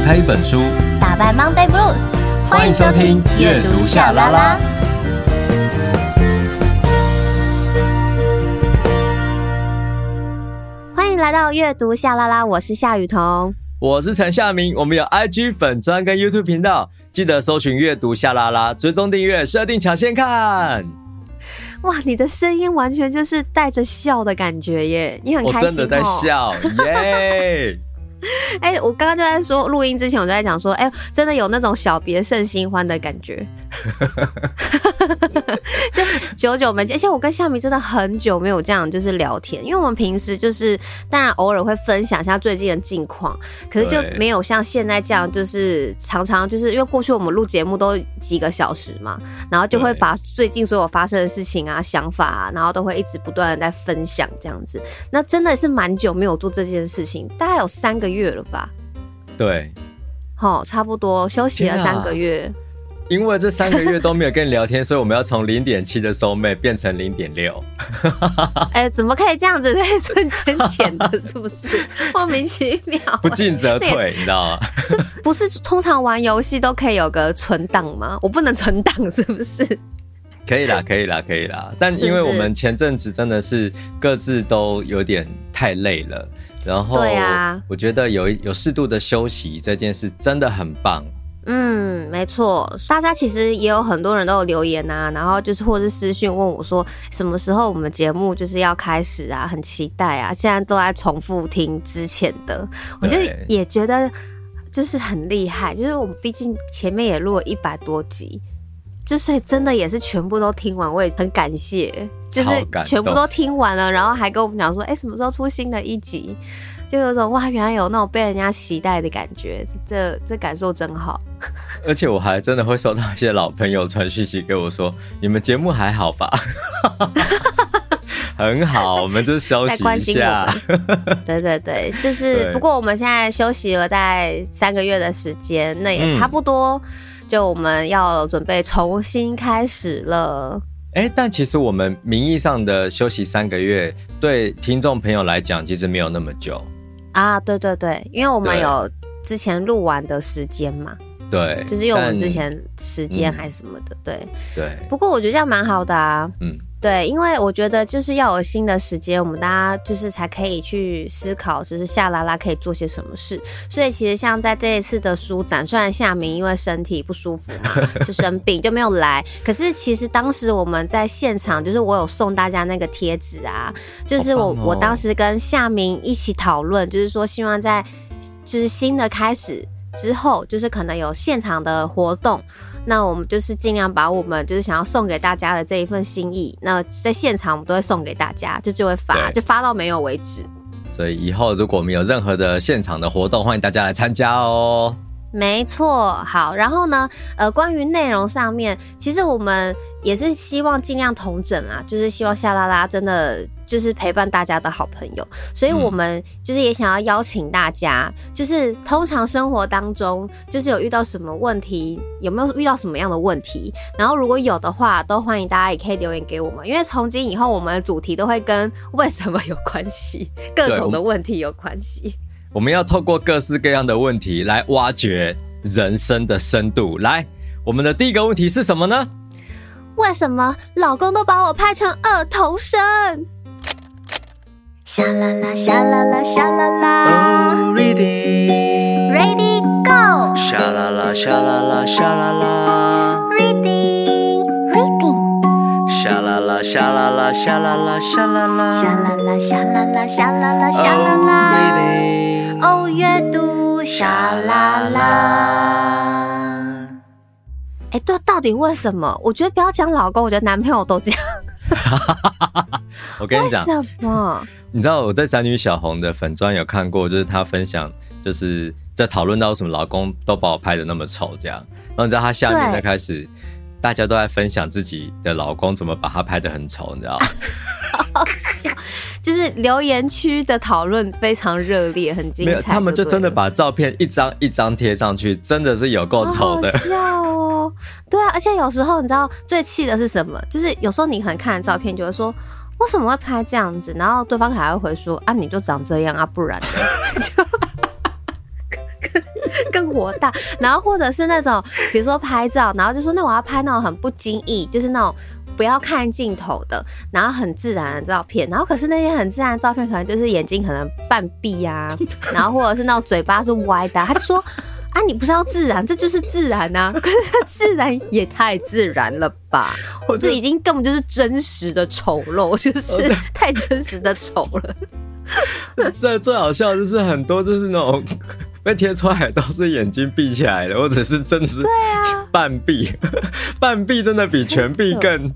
打开一本书，打败 Monday Blues。欢迎收听阅读夏拉拉。欢迎来到阅读夏拉拉，我是夏雨桐，我是陈夏明。我们有 IG 粉专跟 YouTube 频道，记得搜寻阅读夏拉拉，追踪订阅，设定抢先看。哇，你的声音完全就是带着笑的感觉耶，你很开心哦。我真的在笑耶。哎、我刚刚就在说录音之前，我就在讲说，哎、真的有那种小别胜新欢的感觉。就久久没见，而且我跟夏明真的很久没有这样就是聊天，因为我们平时就是当然偶尔会分享一下最近的近况，可是就没有像现在这样，就是常常就是因为过去我们录节目都几个小时嘛，然后就会把最近所有发生的事情啊、想法啊，然后都会一直不断的在分享这样子。那真的是蛮久没有做这件事情，大概有三个月了吧？对，好，差不多休息了三个月。因为这三个月都没有跟你聊天，所以我们要从零点七的 soul mate 变成零点六。哎，怎么可以这样子？可以瞬间减的，是不是？莫名其妙。不进则退，你知道吗？这不是通常玩游戏都可以有个存档吗？我不能存档，是不是？可以啦，可以啦，可以啦。但因为我们前阵子真的是各自都有点太累了，然后我觉得有有适度的休息这件事真的很棒。嗯，没错，大家其实也有很多人都有留言啊，然后就是或者是私讯问我说，什么时候我们节目就是要开始啊，很期待啊，现在都在重复听之前的，我就也觉得就是很厉害，就是我们毕竟前面也录了一百多集，就是真的也是全部都听完，我也很感谢，就是全部都听完了，然后还跟我们讲说，哎，什么时候出新的一集？就有种哇，原来有那种被人家期待的感觉，这这感受真好。而且我还真的会收到一些老朋友传讯息给我说：“你们节目还好吧？” 很好，我们就休息一下。对对对，就是不过我们现在休息了在三个月的时间，那也差不多，嗯、就我们要准备重新开始了。哎，但其实我们名义上的休息三个月，对听众朋友来讲，其实没有那么久。啊，对对对，因为我们有之前录完的时间嘛，对，就是用我们之前时间还是什么的，嗯、对。对。不过我觉得这样蛮好的啊，嗯。对，因为我觉得就是要有新的时间，我们大家就是才可以去思考，就是夏拉拉可以做些什么事。所以其实像在这一次的书展，虽然夏明因为身体不舒服嘛，就生病就没有来，可是其实当时我们在现场，就是我有送大家那个贴纸啊，就是我、哦、我当时跟夏明一起讨论，就是说希望在就是新的开始之后，就是可能有现场的活动。那我们就是尽量把我们就是想要送给大家的这一份心意，那在现场我们都会送给大家，就就会发，就发到没有为止。所以以后如果我们有任何的现场的活动，欢迎大家来参加哦。没错，好，然后呢，呃，关于内容上面，其实我们也是希望尽量同整啊，就是希望夏拉拉真的就是陪伴大家的好朋友，所以我们就是也想要邀请大家，嗯、就是通常生活当中就是有遇到什么问题，有没有遇到什么样的问题，然后如果有的话，都欢迎大家也可以留言给我们，因为从今以后我们的主题都会跟 为什么有关系，各种的问题有关系。我们要透过各式各样的问题来挖掘人生的深度。来，我们的第一个问题是什么呢？为什么老公都把我拍成二头身？夏啦啦，沙啦啦，沙啦啦。Oh, ready, ready, go。沙啦啦，沙啦啦，沙啦啦。Ready, ready。沙啦啦，沙啦啦，沙啦啦，沙啦啦。沙啦啦，沙啦啦，沙啦啦，沙啦啦。Ready。哦，阅读夏拉拉。哎，对，到底为什么？我觉得不要讲老公，我觉得男朋友都这样。我跟你讲，为什么？你知道我在宅女小红的粉专有看过，就是她分享，就是在讨论到什么老公都把我拍的那么丑这样。然后你知道她下面就开始，大家都在分享自己的老公怎么把她拍的很丑，你知道吗？好笑，就是留言区的讨论非常热烈，很精彩。没有，他们就真的把照片一张一张贴上去，真的是有够丑的。好笑哦，对啊，而且有时候你知道最气的是什么？就是有时候你可能看照片就会说，为什么会拍这样子？然后对方还会回说啊，你就长这样啊，不然呢？就更 更火大。然后或者是那种，比如说拍照，然后就说那我要拍那种很不经意，就是那种不要看镜头的，然后很自然的照片。然后可是那些很自然的照片，可能就是眼睛可能半闭啊，然后或者是那种嘴巴是歪的，他就说。啊，你不是要自然，这就是自然啊！可是自然也太自然了吧？我这已经根本就是真实的丑陋，就是 太真实的丑了。最最好笑的就是很多就是那种被贴出来都是眼睛闭起来的，或者是真的是对啊，半闭，半闭真的比全闭更。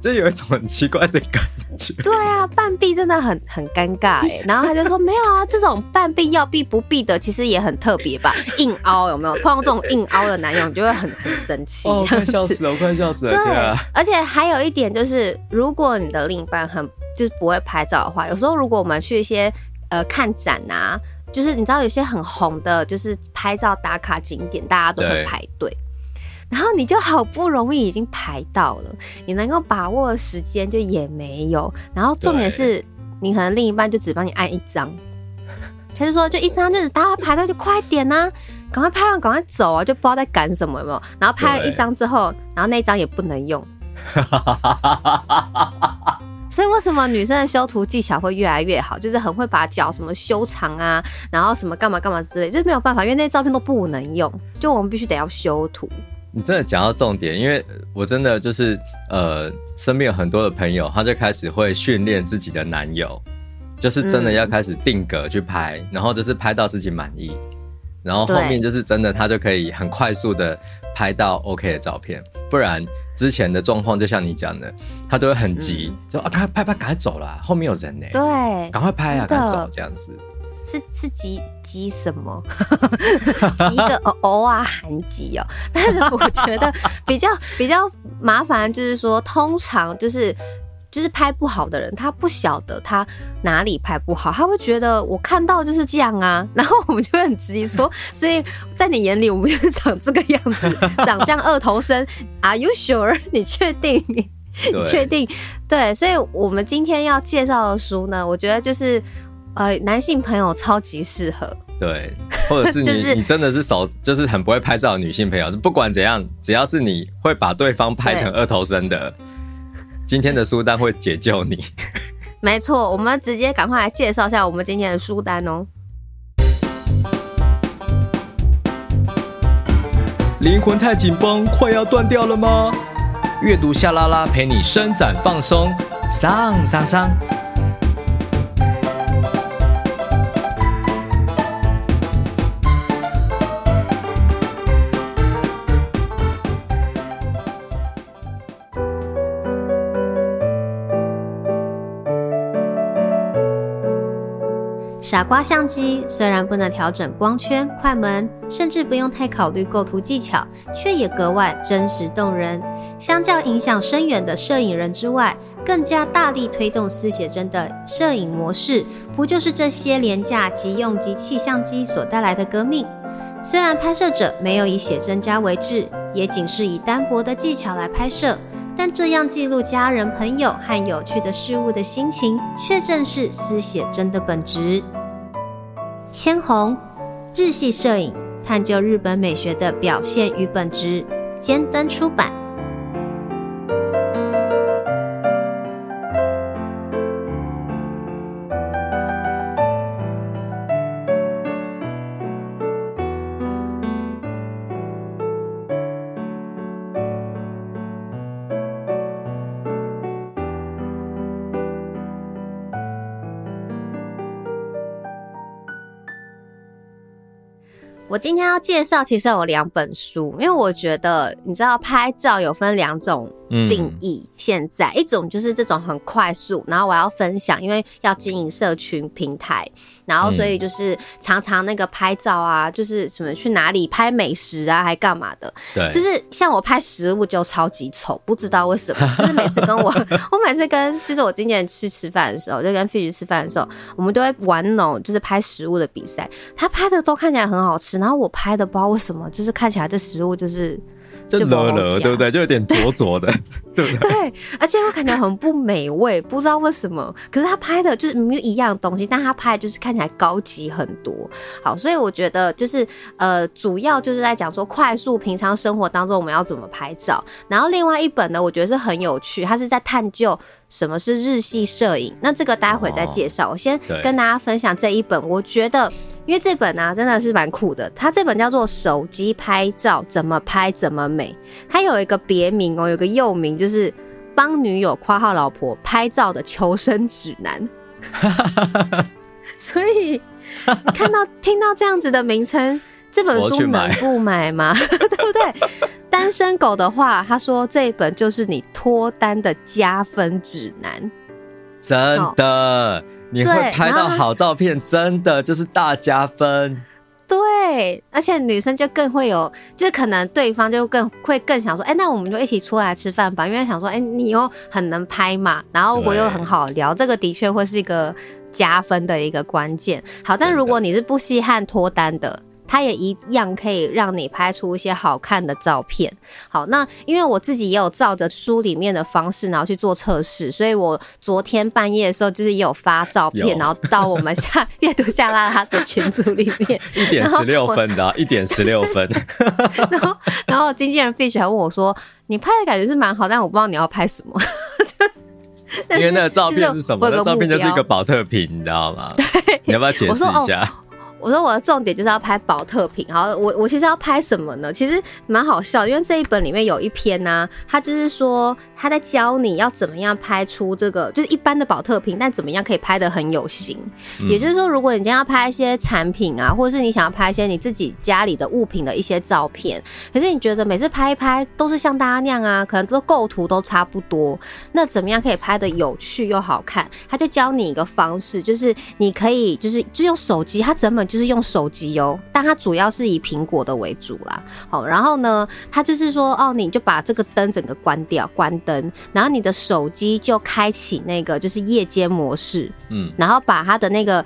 就有一种很奇怪的感觉。对啊，半壁真的很很尴尬哎。然后他就说没有啊，这种半壁要避不避的，其实也很特别吧？硬凹有没有？碰到这种硬凹的男友，你就会很很生气。哦，快笑死了，我快笑死了。对，对啊，而且还有一点就是，如果你的另一半很就是不会拍照的话，有时候如果我们去一些呃看展啊，就是你知道有些很红的，就是拍照打卡景点，大家都会排队。然后你就好不容易已经排到了，你能够把握的时间就也没有。然后重点是你可能另一半就只帮你按一张，他就说就一张，就是大家排队就快点呐、啊，赶快拍完赶快走啊，就不知道在赶什么有没有。然后拍了一张之后，然后那张也不能用。所以为什么女生的修图技巧会越来越好？就是很会把脚什么修长啊，然后什么干嘛干嘛之类，就是没有办法，因为那些照片都不能用，就我们必须得要修图。你真的讲到重点，因为我真的就是呃，身边有很多的朋友，他就开始会训练自己的男友，就是真的要开始定格去拍，嗯、然后就是拍到自己满意，然后后面就是真的他就可以很快速的拍到 OK 的照片，不然之前的状况就像你讲的，他都会很急，嗯、就啊，赶快拍拍，赶快走啦，后面有人呢，对，赶快拍啊，赶快走这样子。是是急急什么？急个偶 偶啊，很急哦。但是我觉得比较比较麻烦，就是说，通常就是就是拍不好的人，他不晓得他哪里拍不好，他会觉得我看到就是这样啊。然后我们就会很质疑说，所以在你眼里，我们就是长这个样子，长这样二头身。Are you sure？你确定？你确定？对，所以我们今天要介绍的书呢，我觉得就是。呃，男性朋友超级适合，对，或者是你、就是、你真的是手就是很不会拍照的女性朋友，不管怎样，只要是你会把对方拍成二头身的，今天的书单会解救你。没错，我们直接赶快来介绍一下我们今天的书单哦。灵魂太紧绷，快要断掉了吗？阅读夏拉拉陪你伸展放松，上上上。傻瓜相机虽然不能调整光圈、快门，甚至不用太考虑构图技巧，却也格外真实动人。相较影响深远的摄影人之外，更加大力推动私写真的摄影模式，不就是这些廉价即用即弃相机所带来的革命？虽然拍摄者没有以写真家为志，也仅是以单薄的技巧来拍摄，但这样记录家人、朋友和有趣的事物的心情，却正是私写真的本质。千红，日系摄影，探究日本美学的表现与本质，尖端出版。我今天要介绍，其实有两本书，因为我觉得你知道拍照有分两种定义。嗯、现在一种就是这种很快速，然后我要分享，因为要经营社群平台，然后所以就是常常那个拍照啊，就是什么去哪里拍美食啊，还干嘛的。对，就是像我拍食物就超级丑，不知道为什么。就是每次跟我，我每次跟就是我今年去吃饭的时候，就跟 Fish 吃饭的时候，我们都会玩那种就是拍食物的比赛，他拍的都看起来很好吃。然后我拍的不知道为什么，就是看起来这食物就是就了了，对不对？就有点浊浊的，对不对？对，而且我感觉很不美味，不知道为什么。可是他拍的就是明明一样东西，但他拍的就是看起来高级很多。好，所以我觉得就是呃，主要就是在讲说快速平常生活当中我们要怎么拍照。然后另外一本呢，我觉得是很有趣，它是在探究什么是日系摄影。那这个待会再介绍，哦，我先跟大家分享这一本，我觉得。因为这本啊真的是蛮酷的，它这本叫做《手机拍照怎么拍怎么美》，它有一个别名哦，有个又名就是帮女友括号老婆拍照的求生指南。所以看到听到这样子的名称，这本书能不买吗？对不对？单身狗的话，他说这一本就是你脱单的加分指南，真的。你会拍到好照片，真的就是大加分。对，而且女生就更会有，就可能对方就更会更想说，哎、欸，那我们就一起出来吃饭吧，因为想说，哎、欸，你又很能拍嘛，然后我又很好聊，这个的确会是一个加分的一个关键。好，但如果你是不稀罕脱单的。它也一样可以让你拍出一些好看的照片。好，那因为我自己也有照着书里面的方式，然后去做测试，所以我昨天半夜的时候就是也有发照片，然后到我们下阅读夏 LaLa 的群组里面，一点十六分的，一点十六分。然后，然后经纪人 Fish 还问我说：“你拍的感觉是蛮好，但我不知道你要拍什么。”因为那个照片是什么？那照片就是一个保特瓶，你知道吗？对，你要不要解释一下？我说我的重点就是要拍宝特瓶，好，我我其实要拍什么呢？其实蛮好笑，因为这一本里面有一篇呢、啊，他就是说他在教你要怎么样拍出这个，就是一般的宝特瓶，但怎么样可以拍的很有型。嗯、也就是说，如果你今天要拍一些产品啊，或者是你想要拍一些你自己家里的物品的一些照片，可是你觉得每次拍一拍都是像大家那样啊，可能都构图都差不多，那怎么样可以拍的有趣又好看？他就教你一个方式，就是你可以就是就用手机，他整本。就是用手机哦，但它主要是以苹果的为主啦。好，然后呢，它就是说，哦，你就把这个灯整个关掉，关灯，然后你的手机就开启那个就是夜间模式，嗯，然后把它的那个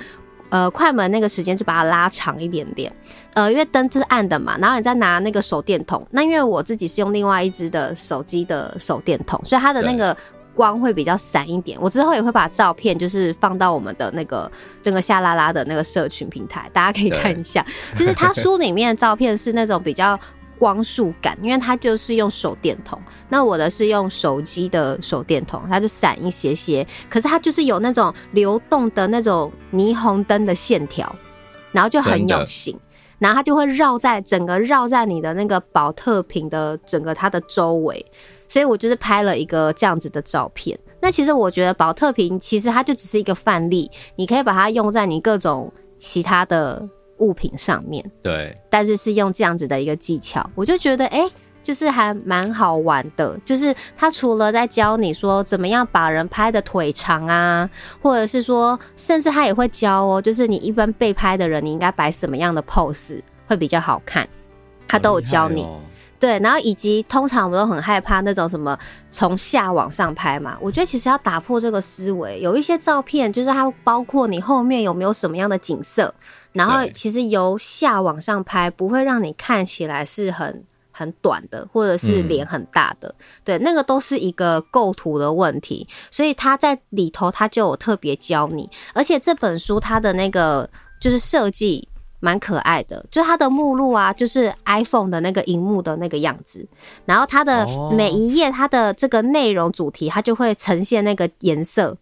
呃快门那个时间就把它拉长一点点，呃，因为灯就是暗的嘛，然后你再拿那个手电筒，那因为我自己是用另外一只的手机的手电筒，所以它的那个。光会比较闪一点，我之后也会把照片就是放到我们的那个整个夏 LaLa 的那个社群平台，大家可以看一下。就是他书里面的照片是那种比较光束感，因为他就是用手电筒，那我的是用手机的手电筒，它就闪一些些，可是它就是有那种流动的那种霓虹灯的线条，然后就很有型，然后它就会绕在整个绕在你的那个宝特瓶的整个它的周围。所以我就是拍了一个这样子的照片。那其实我觉得宝特瓶其实它就只是一个范例，你可以把它用在你各种其他的物品上面。对。但是是用这样子的一个技巧，我就觉得哎、欸，就是还蛮好玩的。就是他除了在教你说怎么样把人拍的腿长啊，或者是说，甚至他也会教哦，就是你一般被拍的人，你应该摆什么样的 pose 会比较好看，他都有教你。对，然后以及通常我们都很害怕那种什么从下往上拍嘛，我觉得其实要打破这个思维，有一些照片就是它包括你后面有没有什么样的景色，然后其实由下往上拍不会让你看起来是很很短的，或者是脸很大的，嗯、对，那个都是一个构图的问题，所以他在里头他就有特别教你，而且这本书它的那个就是设计。蛮可爱的，就它的目录啊，就是 iPhone 的那个荧幕的那个样子，然后它的每一页它的这个内容主题，它就会呈现那个颜色，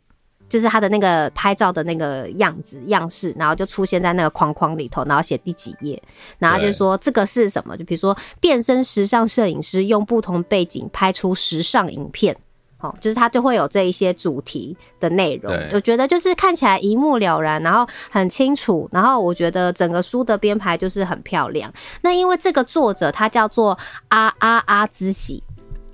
就是它的那个拍照的那个样子样式，然后就出现在那个框框里头，然后写第几页，然后就说这个是什么，就比如说变身时尚摄影师用不同背景拍出时尚影片。哦，就是它就会有这一些主题的内容，我觉得就是看起来一目了然，然后很清楚，然后我觉得整个书的编排就是很漂亮。那因为这个作者他叫做阿阿阿之喜，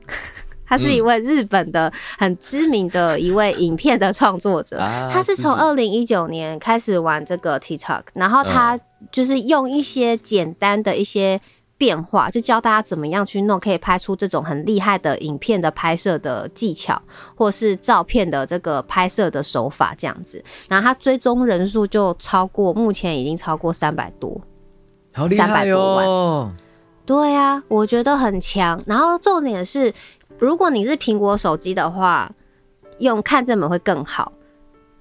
他是一位日本的很知名的一位影片的创作者，他是从二零一九年开始玩这个 TikTok，然后他就是用一些简单的一些。变化就教大家怎么样去弄，可以拍出这种很厉害的影片的拍摄的技巧，或是照片的这个拍摄的手法这样子。然后他追踪人数就超过，目前已经超过三百多，好厉害哦！对啊，我觉得很强。然后重点是，如果你是苹果手机的话，用看这本会更好。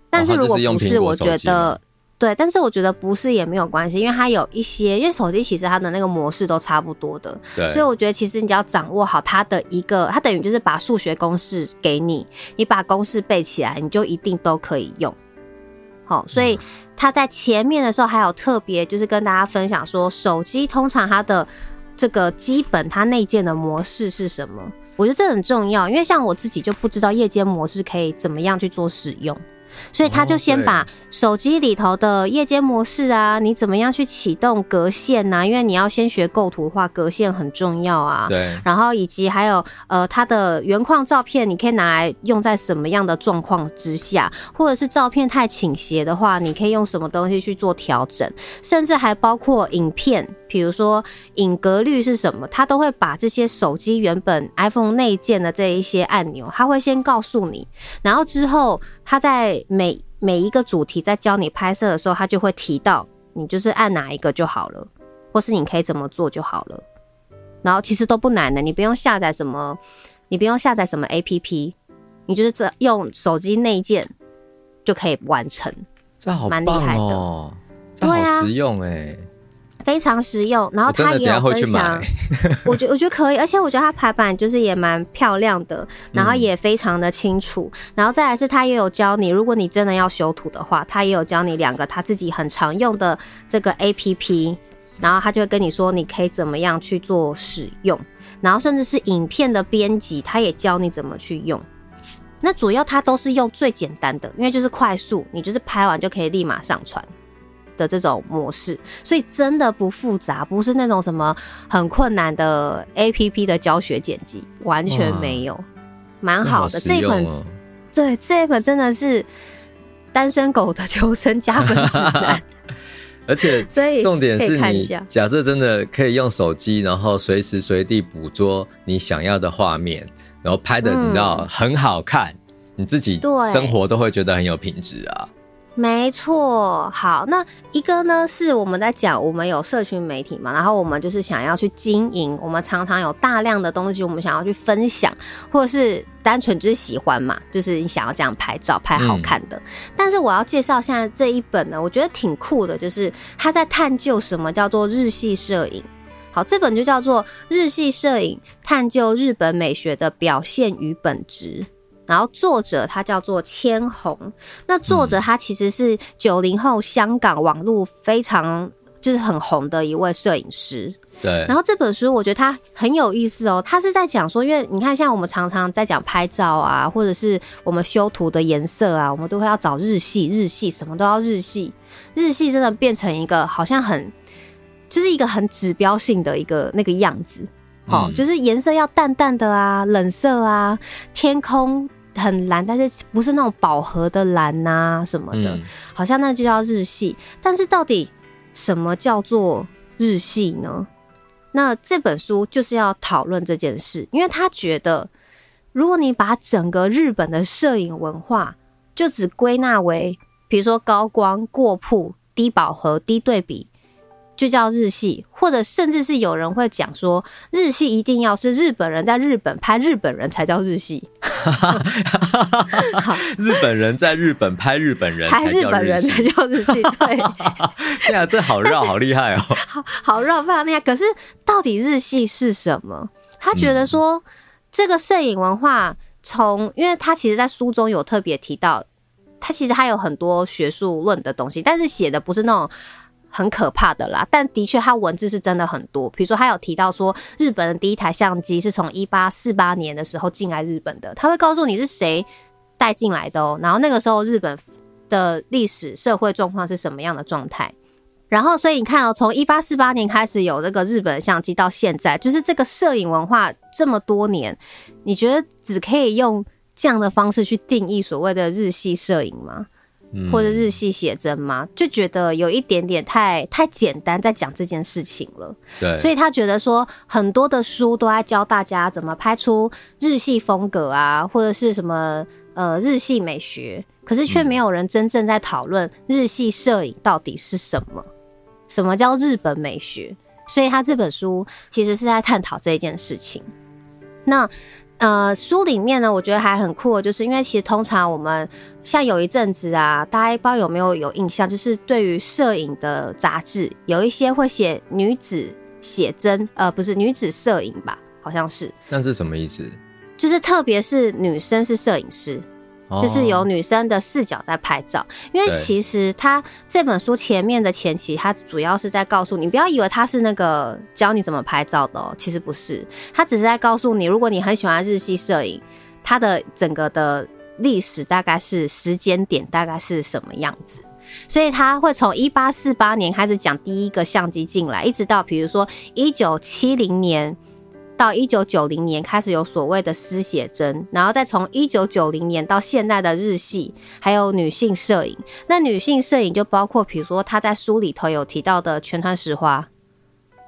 但是如果不是，我觉得。对，但是我觉得不是也没有关系，因为它有一些，因为手机其实它的那个模式都差不多的，所以我觉得其实你只要掌握好它的一个，它等于就是把数学公式给你，你把公式背起来，你就一定都可以用。好，所以它在前面的时候还有特别就是跟大家分享说，手机通常它的这个基本它内建的模式是什么？我觉得这很重要，因为像我自己就不知道夜间模式可以怎么样去做使用。所以他就先把手机里头的夜间模式啊，你怎么样去启动格线呐？因为你要先学构图的话，格线很重要啊。对。然后以及还有呃，它的原框照片，你可以拿来用在什么样的状况之下，或者是照片太倾斜的话，你可以用什么东西去做调整，甚至还包括影片。比如说影格率是什么，他都会把这些手机原本 iPhone 内建的这一些按钮，他会先告诉你，然后之后他在每每一个主题在教你拍摄的时候，他就会提到你就是按哪一个就好了，或是你可以怎么做就好了。然后其实都不难的，你不用下载什么，你不用下载什么 APP，你就是这用手机内建就可以完成，这好棒哦，蛮厉害的，这好实用哎。非常实用，然后他也有分享，我觉我觉得可以，而且我觉得它排版就是也蛮漂亮的，然后也非常的清楚，嗯、然后再来是他也有教你，如果你真的要修图的话，他也有教你两个他自己很常用的这个 APP，然后他就会跟你说你可以怎么样去做使用，然后甚至是影片的编辑，他也教你怎么去用。那主要他都是用最简单的，因为就是快速，你就是拍完就可以立马上传。的这种模式，所以真的不复杂，不是那种什么很困难的 APP 的教学剪辑，完全没有，蛮好的。这一本，对，这一本真的是单身狗的求生加分指南。而且，所以重点是你假设真的可以用手机，然后随时随地捕捉你想要的画面，然后拍的你知道很好看，你自己生活都会觉得很有品质啊。没错，好，那一个呢是我们在讲，我们有社群媒体嘛，然后我们就是想要去经营，我们常常有大量的东西，我们想要去分享，或者是单纯就是喜欢嘛，就是你想要这样拍照，拍好看的。嗯、但是我要介绍现在这一本呢，我觉得挺酷的，就是他在探究什么叫做日系摄影。好，这本就叫做《日系摄影：探究日本美学的表现与本质》。然后作者他叫做千红，那作者他其实是九零后香港网络非常就是很红的一位摄影师。对。然后这本书我觉得他很有意思哦，他是在讲说，因为你看像我们常常在讲拍照啊，或者是我们修图的颜色啊，我们都会要找日系，日系什么都要日系，日系真的变成一个好像很就是一个很指标性的一个那个样子。哦，就是颜色要淡淡的啊，冷色啊，天空很蓝，但是不是那种饱和的蓝呐、啊、什么的，好像那就叫日系。但是到底什么叫做日系呢？那这本书就是要讨论这件事，因为他觉得，如果你把整个日本的摄影文化就只归纳为，比如说高光、过曝、低饱和、低对比。就叫日系，或者甚至是有人会讲说，日系一定要是日本人在日本拍日本人才叫日系。日本人在日本拍日本人，拍日本人才叫日系。对，对啊，这好绕，好厉害哦，好好绕，非常厉害。可是到底日系是什么？他觉得说，嗯、这个摄影文化从，因为他其实在书中有特别提到，他其实还有很多学术论的东西，但是写的不是那种。很可怕的啦，但的确，他文字是真的很多。比如说，他有提到说，日本的第一台相机是从一八四八年的时候进来日本的，他会告诉你是谁带进来的哦。然后那个时候日本的历史社会状况是什么样的状态？然后，所以你看哦，从一八四八年开始有这个日本相机到现在，就是这个摄影文化这么多年，你觉得只可以用这样的方式去定义所谓的日系摄影吗？或者日系写真吗？就觉得有一点点太太简单，在讲这件事情了。对，所以他觉得说很多的书都在教大家怎么拍出日系风格啊，或者是什么呃日系美学，可是却没有人真正在讨论日系摄影到底是什么？什么叫日本美学？所以他这本书其实是在探讨这一件事情。那呃，书里面呢，我觉得还很酷的，就是因为其实通常我们像有一阵子啊，大家不知道有没有有印象，就是对于摄影的杂志，有一些会写女子写真，呃，不是女子摄影吧，好像是。那是什么意思？就是特别是女生是摄影师。就是有女生的视角在拍照，因为其实他这本书前面的前期，他主要是在告诉你，不要以为他是那个教你怎么拍照的哦，其实不是，他只是在告诉你，如果你很喜欢日系摄影，它的整个的历史大概是时间点大概是什么样子，所以他会从一八四八年开始讲第一个相机进来，一直到比如说一九七零年。到一九九零年开始有所谓的私写真，然后再从一九九零年到现在的日系，还有女性摄影。那女性摄影就包括，比如说他在书里头有提到的全川石花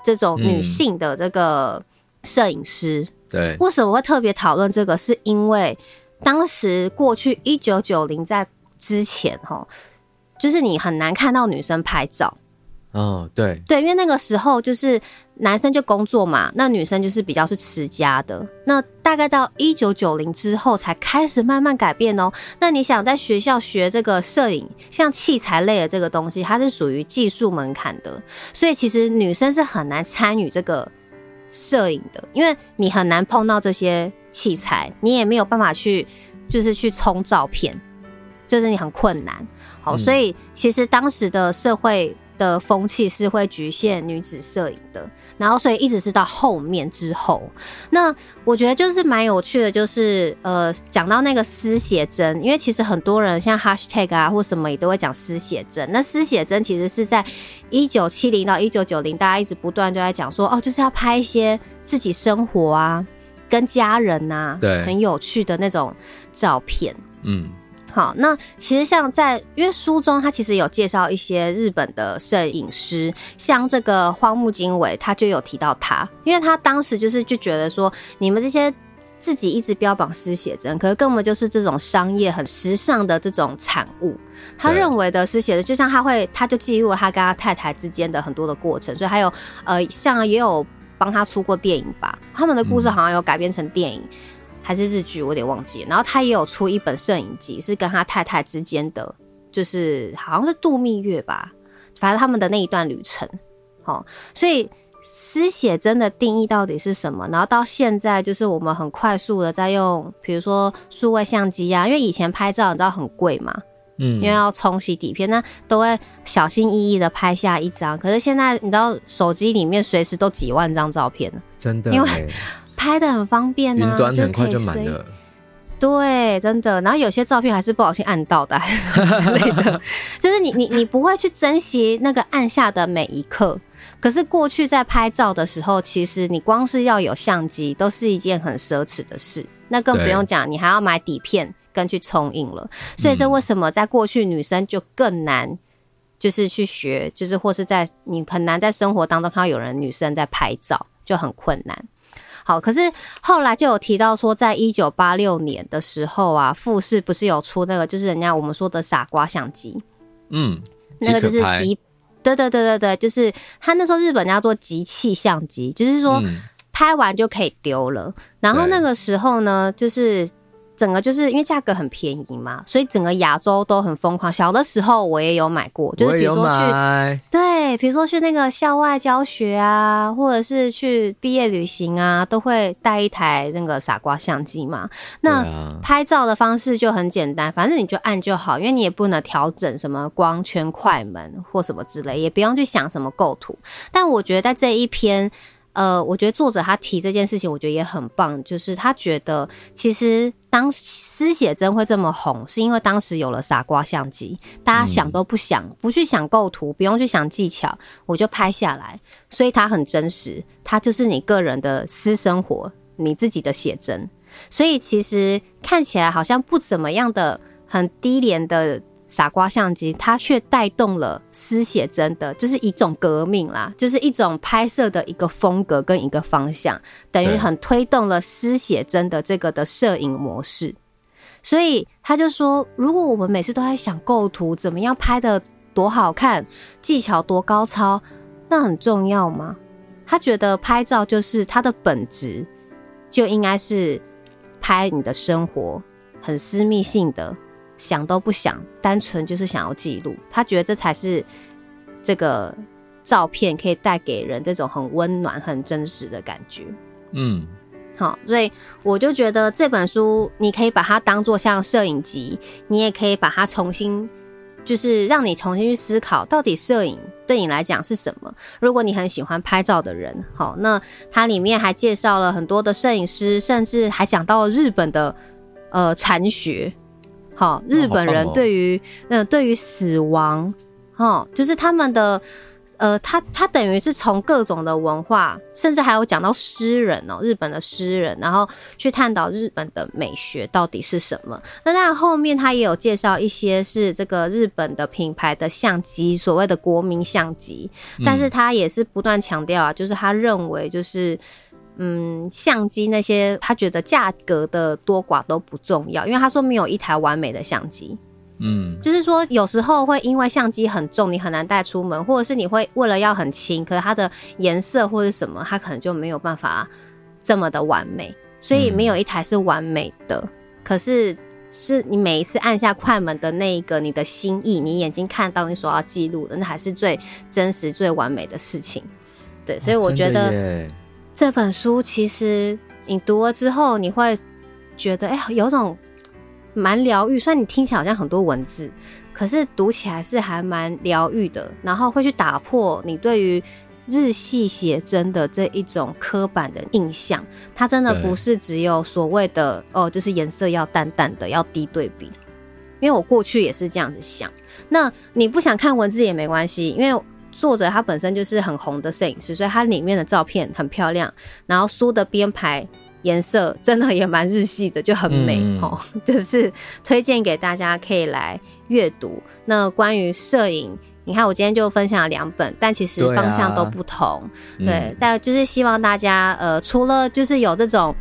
这种女性的这个摄影师。对，为什么会特别讨论这个？是因为当时过去一九九零在之前，哈，就是你很难看到女生拍照。哦，对对，因为那个时候就是男生就工作嘛，那女生就是比较是持家的。那大概到一九九零之后才开始慢慢改变哦。那你想在学校学这个摄影，像器材类的这个东西，它是属于技术门槛的，所以其实女生是很难参与这个摄影的，因为你很难碰到这些器材，你也没有办法去就是去冲照片，就是你很困难。好，所以其实当时的社会。的风气是会局限女子摄影的，然后所以一直是到后面之后，那我觉得就是蛮有趣的，就是呃讲到那个私写真，因为其实很多人像 hashtag 啊或什么也都会讲私写真。那私写真其实是在一九七零到一九九零，大家一直不断就在讲说，哦，就是要拍一些自己生活啊，跟家人呐、啊，对，很有趣的那种照片，嗯。好，那其实像在，因为书中他其实有介绍一些日本的摄影师，像这个荒木经惟，他就有提到他，因为他当时就是就觉得说，你们这些自己一直标榜私写真，可是根本就是这种商业很时尚的这种产物。他认为的私写真，就像他会，他就记录了他跟他太太之间的很多的过程，所以还有呃，像也有帮他出过电影吧，他们的故事好像有改编成电影。嗯还是日剧，我有点忘记了。然后他也有出一本摄影集，是跟他太太之间的，就是好像是度蜜月吧，反正他们的那一段旅程。好，所以私写真的定义到底是什么？然后到现在，就是我们很快速的在用，比如说数位相机啊，因为以前拍照你知道很贵嘛，嗯，因为要冲洗底片，那都会小心翼翼的拍下一张。可是现在你知道手机里面随时都几万张照片，真的，因为。拍的很方便啊，云端很快就满了。对，真的。然后有些照片还是不小心按到的，还是什么之类的。就是你你你不会去珍惜那个按下的每一刻。可是过去在拍照的时候，其实你光是要有相机，都是一件很奢侈的事。那更不用讲，你还要买底片跟去冲印了。所以这为什么在过去女生就更难，就是去学，就是或是在你很难在生活当中看到有人女生在拍照，就很困难。好，可是后来就有提到说，在一九八六年的时候啊，富士不是有出那个，就是人家我们说的傻瓜相机，嗯，那个就是集，对对对对对，就是他那时候日本叫做集器相机，就是说拍完就可以丢了。然后那个时候呢，就是。整个就是因为价格很便宜嘛，所以整个亚洲都很疯狂。小的时候我也有买过，就是比如说去，对，比如说去那个校外教学啊，或者是去毕业旅行啊，都会带一台那个傻瓜相机嘛。那拍照的方式就很简单，反正你就按就好，因为你也不能调整什么光圈、快门或什么之类，也不用去想什么构图。但我觉得在这一篇。呃，我觉得作者他提这件事情，我觉得也很棒，就是他觉得其实当私写真会这么红，是因为当时有了傻瓜相机，大家想都不想，不去想构图，不用去想技巧，我就拍下来，所以它很真实，它就是你个人的私生活，你自己的写真，所以其实看起来好像不怎么样的，很低廉的。傻瓜相机，它却带动了私写真的，就是一种革命啦，就是一种拍摄的一个风格跟一个方向，等于很推动了私写真的这个的摄影模式。所以他就说，如果我们每次都在想构图怎么样拍的多好看，技巧多高超，那很重要吗？他觉得拍照就是它的本质，就应该是拍你的生活，很私密性的，想都不想，单纯就是想要记录。他觉得这才是这个照片可以带给人这种很温暖、很真实的感觉。嗯。好，所以我就觉得这本书，你可以把它当做像摄影集，你也可以把它重新，就是让你重新去思考，到底摄影对你来讲是什么。如果你很喜欢拍照的人，好，那它里面还介绍了很多的摄影师，甚至还讲到了日本的呃禅学，好，日本人对于嗯、呃、对于死亡，哈，就是他们的。呃，他他等于是从各种的文化，甚至还有讲到诗人哦，日本的诗人，然后去探讨日本的美学到底是什么。那当然后面他也有介绍一些是这个日本的品牌的相机，所谓的国民相机，但是他也是不断强调啊，就是他认为就是嗯，相机那些他觉得价格的多寡都不重要，因为他说没有一台完美的相机。嗯，就是说，有时候会因为相机很重，你很难带出门，或者是你会为了要很轻，可是它的颜色或者什么，它可能就没有办法这么的完美，所以没有一台是完美的。嗯、可是是你每一次按下快门的那一个，你的心意，你眼睛看到你所要记录的，那还是最真实、最完美的事情。对，所以我觉得这本书其实你读了之后，你会觉得，哎、欸，有种。蛮疗愈，虽然你听起来好像很多文字，可是读起来是还蛮疗愈的。然后会去打破你对于日系写真的这一种刻板的印象。它真的不是只有所谓的哦，就是颜色要淡淡的，要低对比。因为我过去也是这样子想。那你不想看文字也没关系，因为作者他本身就是很红的摄影师，所以他里面的照片很漂亮。然后书的编排。颜色真的也蛮日系的，就很美哦。嗯、就是推荐给大家可以来阅读。那关于摄影，你看我今天就分享了两本，但其实方向都不同。对，啊、对，但就是希望大家呃，除了就是有这种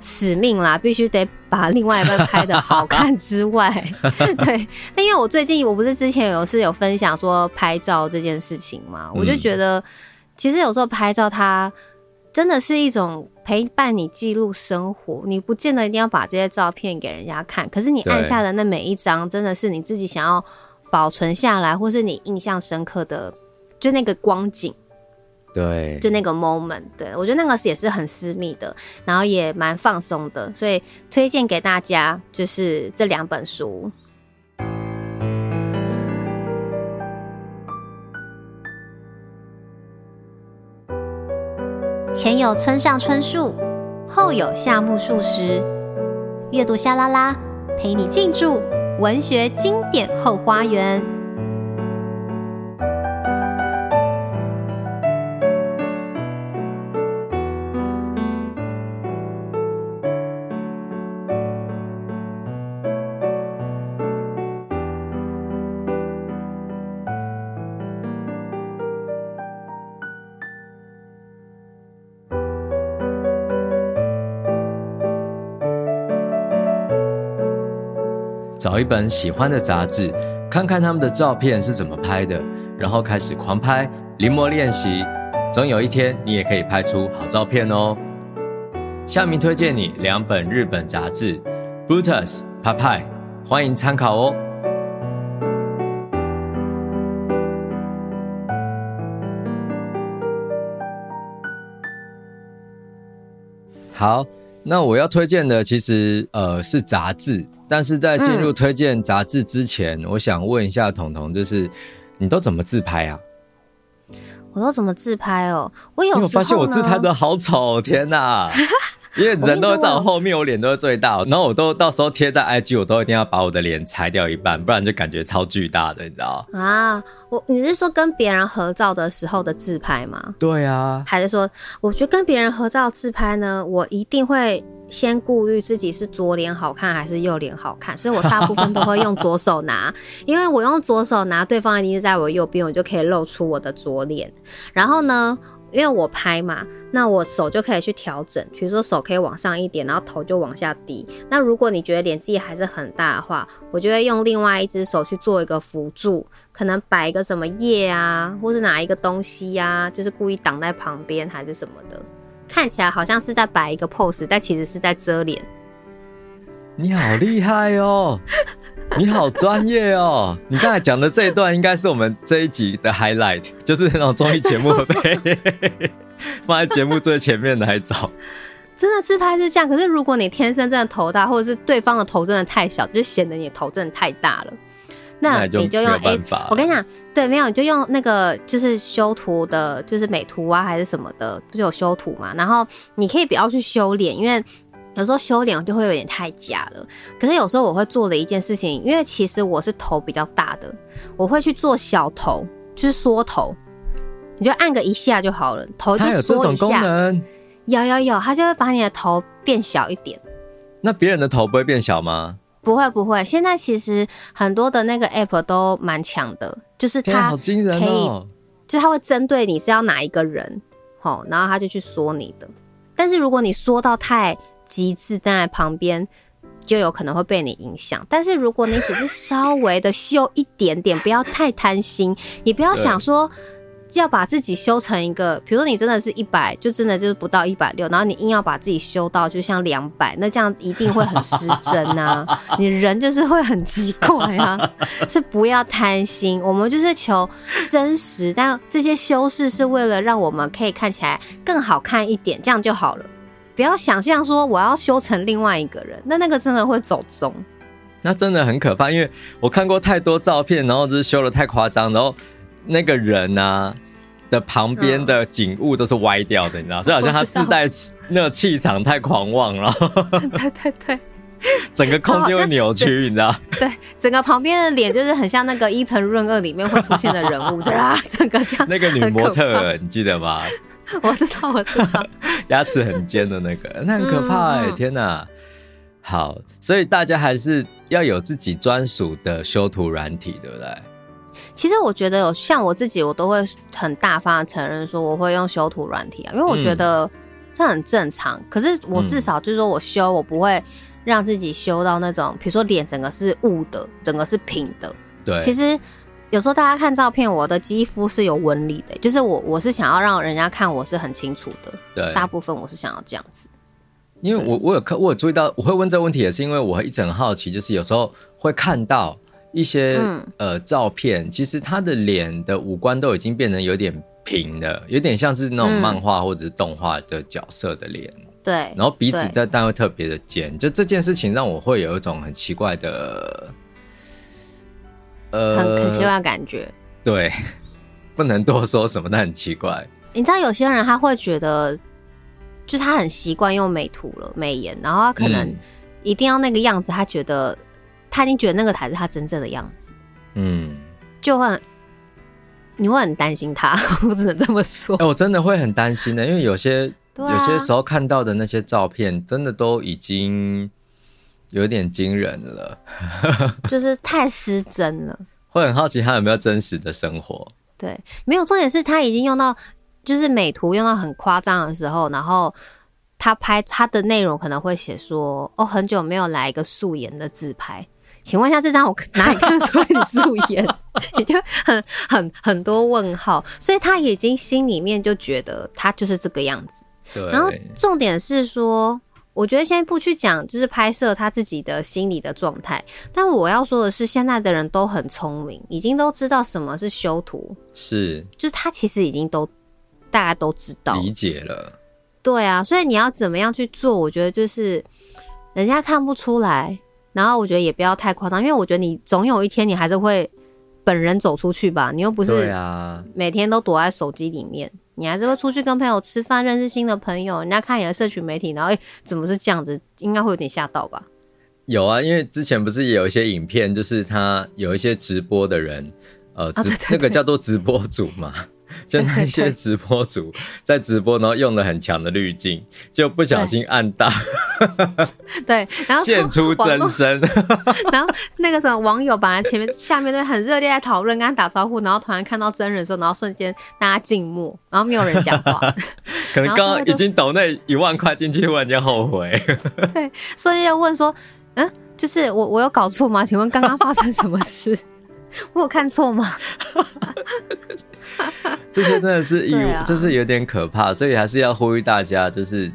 使命啦，必须得把另外一半拍的好 看之外，对。那因为我最近我不是之前有是有分享说拍照这件事情嘛，我就觉得其实有时候拍照它真的是一种。陪伴你记录生活，你不见得一定要把这些照片给人家看，可是你按下的那每一张，真的是你自己想要保存下来，或是你印象深刻的，就那个光景，对，就那个 moment，对，我觉得那个也是很私密的，然后也蛮放松的，所以推荐给大家，就是这两本书。前有村上春树，后有夏目漱石。阅读夏拉拉，陪你进驻文学经典后花园。找一本喜欢的杂志，看看他们的照片是怎么拍的，然后开始狂拍，临摹练习，总有一天你也可以拍出好照片哦。下面推荐你两本日本杂志，Brutus、PAPAI，欢迎参考哦。好，那我要推荐的其实呃是杂志。但是在进入推荐杂志之前，嗯、我想问一下彤彤，就是你都怎么自拍啊？我都怎么自拍哦？我有，有发现我自拍的好丑，天哪！因为人都会在我后面，我脸都是最大，然后我都到时候贴在 IG，我都一定要把我的脸裁掉一半，不然就感觉超巨大的，你知道啊？我你是说跟别人合照的时候的自拍吗？对啊。还是说，我觉得跟别人合照自拍呢，我一定会。先顾虑自己是左脸好看还是右脸好看，所以我大部分都会用左手拿，因为我用左手拿，对方一定是在我右边，我就可以露出我的左脸。然后呢，因为我拍嘛，那我手就可以去调整，比如说手可以往上一点，然后头就往下低。那如果你觉得脸自己还是很大的话，我就会用另外一只手去做一个辅助，可能摆一个什么叶啊，或是拿一个东西呀、啊，就是故意挡在旁边还是什么的，看起来好像是在摆一个 pose，但其实是在遮脸。你好厉害哦！你好专业哦！你刚才讲的这一段应该是我们这一集的 highlight，就是那种综艺节目被 放在节目最前面的还早。真的自拍是这样，可是如果你天生真的头大，或者是对方的头真的太小，就显得你的头真的太大了，那你就用 A。我跟你讲，对，没有你就用那个就是修图的，就是美图啊还是什么的，不是有修图嘛？然后你可以不要去修脸，因为。有时候修脸就会有点太假了，可是有时候我会做的一件事情，因为其实我是头比较大的，我会去做小头，就是缩头，你就按个一下就好了，头就缩一下。有这种功能？有有有，它就会把你的头变小一点。那别人的头不会变小吗？不会不会，现在其实很多的那个 app 都蛮强的，就是它可以，就它会针对你是要哪一个人，好，然后它就去缩你的。但是如果你缩到太机制站在旁边，就有可能会被你影响。但是如果你只是稍微的修一点点，不要太贪心，你不要想说要把自己修成一个，比如说你真的是一百，就真的就是不到一百六，然后你硬要把自己修到就像两百，那这样一定会很失真啊！你人就是会很奇怪啊，是不要贪心。我们就是求真实，但这些修饰是为了让我们可以看起来更好看一点，这样就好了。不要想象说我要修成另外一个人，那那个真的会走中，那真的很可怕。因为我看过太多照片，然后就是修的太夸张，然后那个人啊的旁边的景物都是歪掉的，你知道，所以好像他自带那个气场太狂妄了。对对对，整个空间会扭曲，你知道？对，整个旁边的脸就是很像那个伊藤润二里面会出现的人物，对啊，整个这样。那个女模特，你记得吗？我知道，我知道，牙齿很尖的那个，那很可怕哎、欸！天哪，好，所以大家还是要有自己专属的修图软体，对不对？其实我觉得有像我自己，我都会很大方的承认说我会用修图软体啊，因为我觉得这很正常。可是我至少就是说我修，我不会让自己修到那种，比如说脸整个是雾的，整个是平的。对，其实。有时候大家看照片，我的肌肤是有纹理的，就是我我是想要让人家看我是很清楚的。对，大部分我是想要这样子。因为我我有看，我有注意到，我会问这个问题，也是因为我一直很好奇，就是有时候会看到一些、嗯、呃照片，其实他的脸的五官都已经变成有点平的，有点像是那种漫画或者是动画的角色的脸。对、嗯，然后鼻子在但会特别的尖，就这件事情让我会有一种很奇怪的。呃，很很奇怪的感觉，对，不能多说什么，但很奇怪。你知道有些人他会觉得，就是他很习惯用美图了、美颜，然后他可能一定要那个样子，他觉得、嗯、他已经觉得那个才是他真正的样子，嗯，就会你会很担心他，我只能这么说。哎、欸，我真的会很担心的，因为有些、啊、有些时候看到的那些照片，真的都已经。有点惊人了，就是太失真了。会很好奇他有没有真实的生活？对，没有。重点是他已经用到，就是美图用到很夸张的时候，然后他拍他的内容可能会写说：“哦，很久没有来一个素颜的自拍，请问一下这张我哪里看出来你素颜？” 也就很很很多问号，所以他已经心里面就觉得他就是这个样子。对，然后重点是说。我觉得先不去讲，就是拍摄他自己的心理的状态。但我要说的是，现在的人都很聪明，已经都知道什么是修图，是，就是他其实已经都大家都知道理解了。对啊，所以你要怎么样去做？我觉得就是人家看不出来，然后我觉得也不要太夸张，因为我觉得你总有一天你还是会本人走出去吧，你又不是每天都躲在手机里面。你还是会出去跟朋友吃饭，认识新的朋友。人家看你的社群媒体，然后哎、欸，怎么是这样子？应该会有点吓到吧？有啊，因为之前不是也有一些影片，就是他有一些直播的人，呃，那个叫做直播主嘛，就那些直播主 在直播，然后用了很强的滤镜，就不小心按大，对，然后 现出真身，然后那个什么网友本来前面下面都很热烈在讨论，跟他打招呼，然后突然看到真人的时候，然后瞬间大家静默，然后没有人讲话，可能刚刚已经抖那一万块进去，忽然间后悔，对，所以要问说，嗯，就是我我有搞错吗？请问刚刚发生什么事？我有看错吗？这些真的是有，啊、就是有点可怕，所以还是要呼吁大家，就是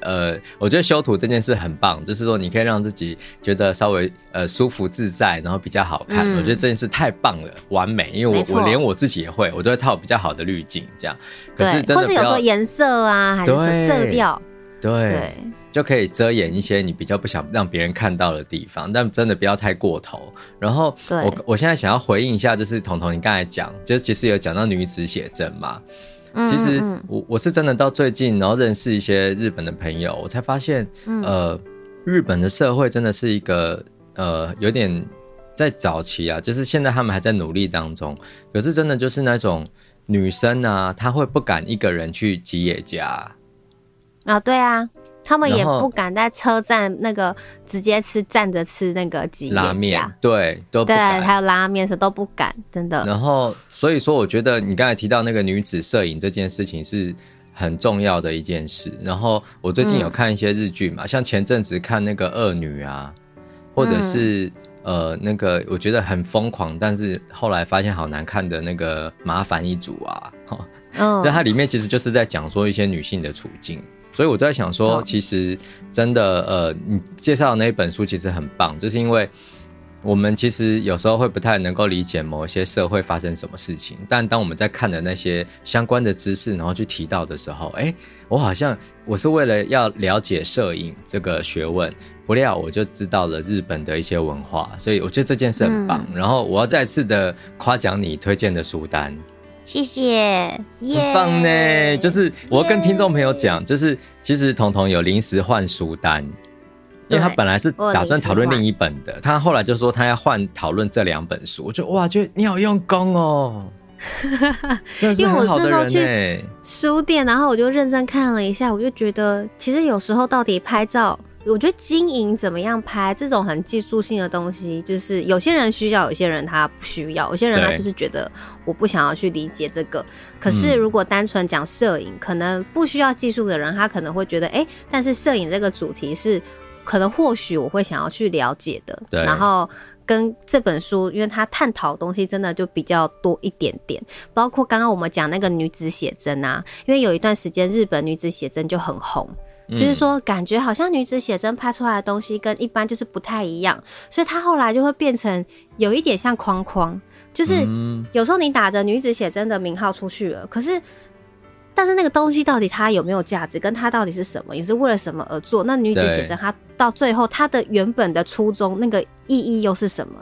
呃，我觉得修图这件事很棒，就是说你可以让自己觉得稍微呃舒服自在，然后比较好看。嗯、我觉得这件事太棒了，完美，因为我错我连我自己也会，我都会套比较好的滤镜，这样。可是真的，或是有时候颜色啊，还是色调，对。对就可以遮掩一些你比较不想让别人看到的地方，但真的不要太过头。然后我对我现在想要回应一下，就是彤彤你刚才讲，就是其实有讲到女子写真嘛。其实我我是真的到最近，然后认识一些日本的朋友，我才发现，呃，日本的社会真的是一个呃有点在早期啊，就是现在他们还在努力当中，可是真的就是那种女生啊，她会不敢一个人去吉野家啊，对啊。他们也不敢在车站那个直接吃站着吃那个吉，拉面，对，都不敢。对，还有拉面是都不敢，真的。然后所以说，我觉得你刚才提到那个女子摄影这件事情是很重要的一件事。然后我最近有看一些日剧嘛，嗯、像前阵子看那个恶女啊，或者是、嗯、呃那个我觉得很疯狂，但是后来发现好难看的那个麻烦一族啊，哈，嗯，在它里面其实就是在讲说一些女性的处境。所以我都在想说，其实真的，呃，你介绍的那一本书其实很棒，就是因为我们其实有时候会不太能够理解某一些社会发生什么事情，但当我们在看的那些相关的知识，然后去提到的时候，哎，我好像我是为了要了解摄影这个学问，不料我就知道了日本的一些文化，所以我觉得这件事很棒。然后我要再次的夸奖你推荐的书单。谢谢，很棒呢。就是我跟听众朋友讲，就是其实彤彤有临时换书单，因为他本来是打算讨论另一本的，他后来就说他要换讨论这两本书。我就哇，觉得你好用功哦，真的是很好的人呢。因为我那时候去书店，然后我就认真看了一下，我就觉得其实有时候到底拍照。我觉得经营怎么样拍这种很技术性的东西，就是有些人需要，有些人他不需要，有些人他就是觉得我不想要去理解这个。可是如果单纯讲摄影，可能不需要技术的人，他可能会觉得，哎，但是摄影这个主题是可能或许我会想要去了解的。对。然后跟这本书，因为它探讨的东西真的就比较多一点点，包括刚刚我们讲那个女子写真啊，因为有一段时间日本女子写真就很红。就是说，感觉好像女子写真拍出来的东西跟一般就是不太一样，所以它后来就会变成有一点像框框。就是有时候你打着女子写真的名号出去了，可是，但是那个东西到底它有没有价值，跟它到底是什么，也是为了什么而做？那女子写真它到最后它的原本的初衷，那个意义又是什么？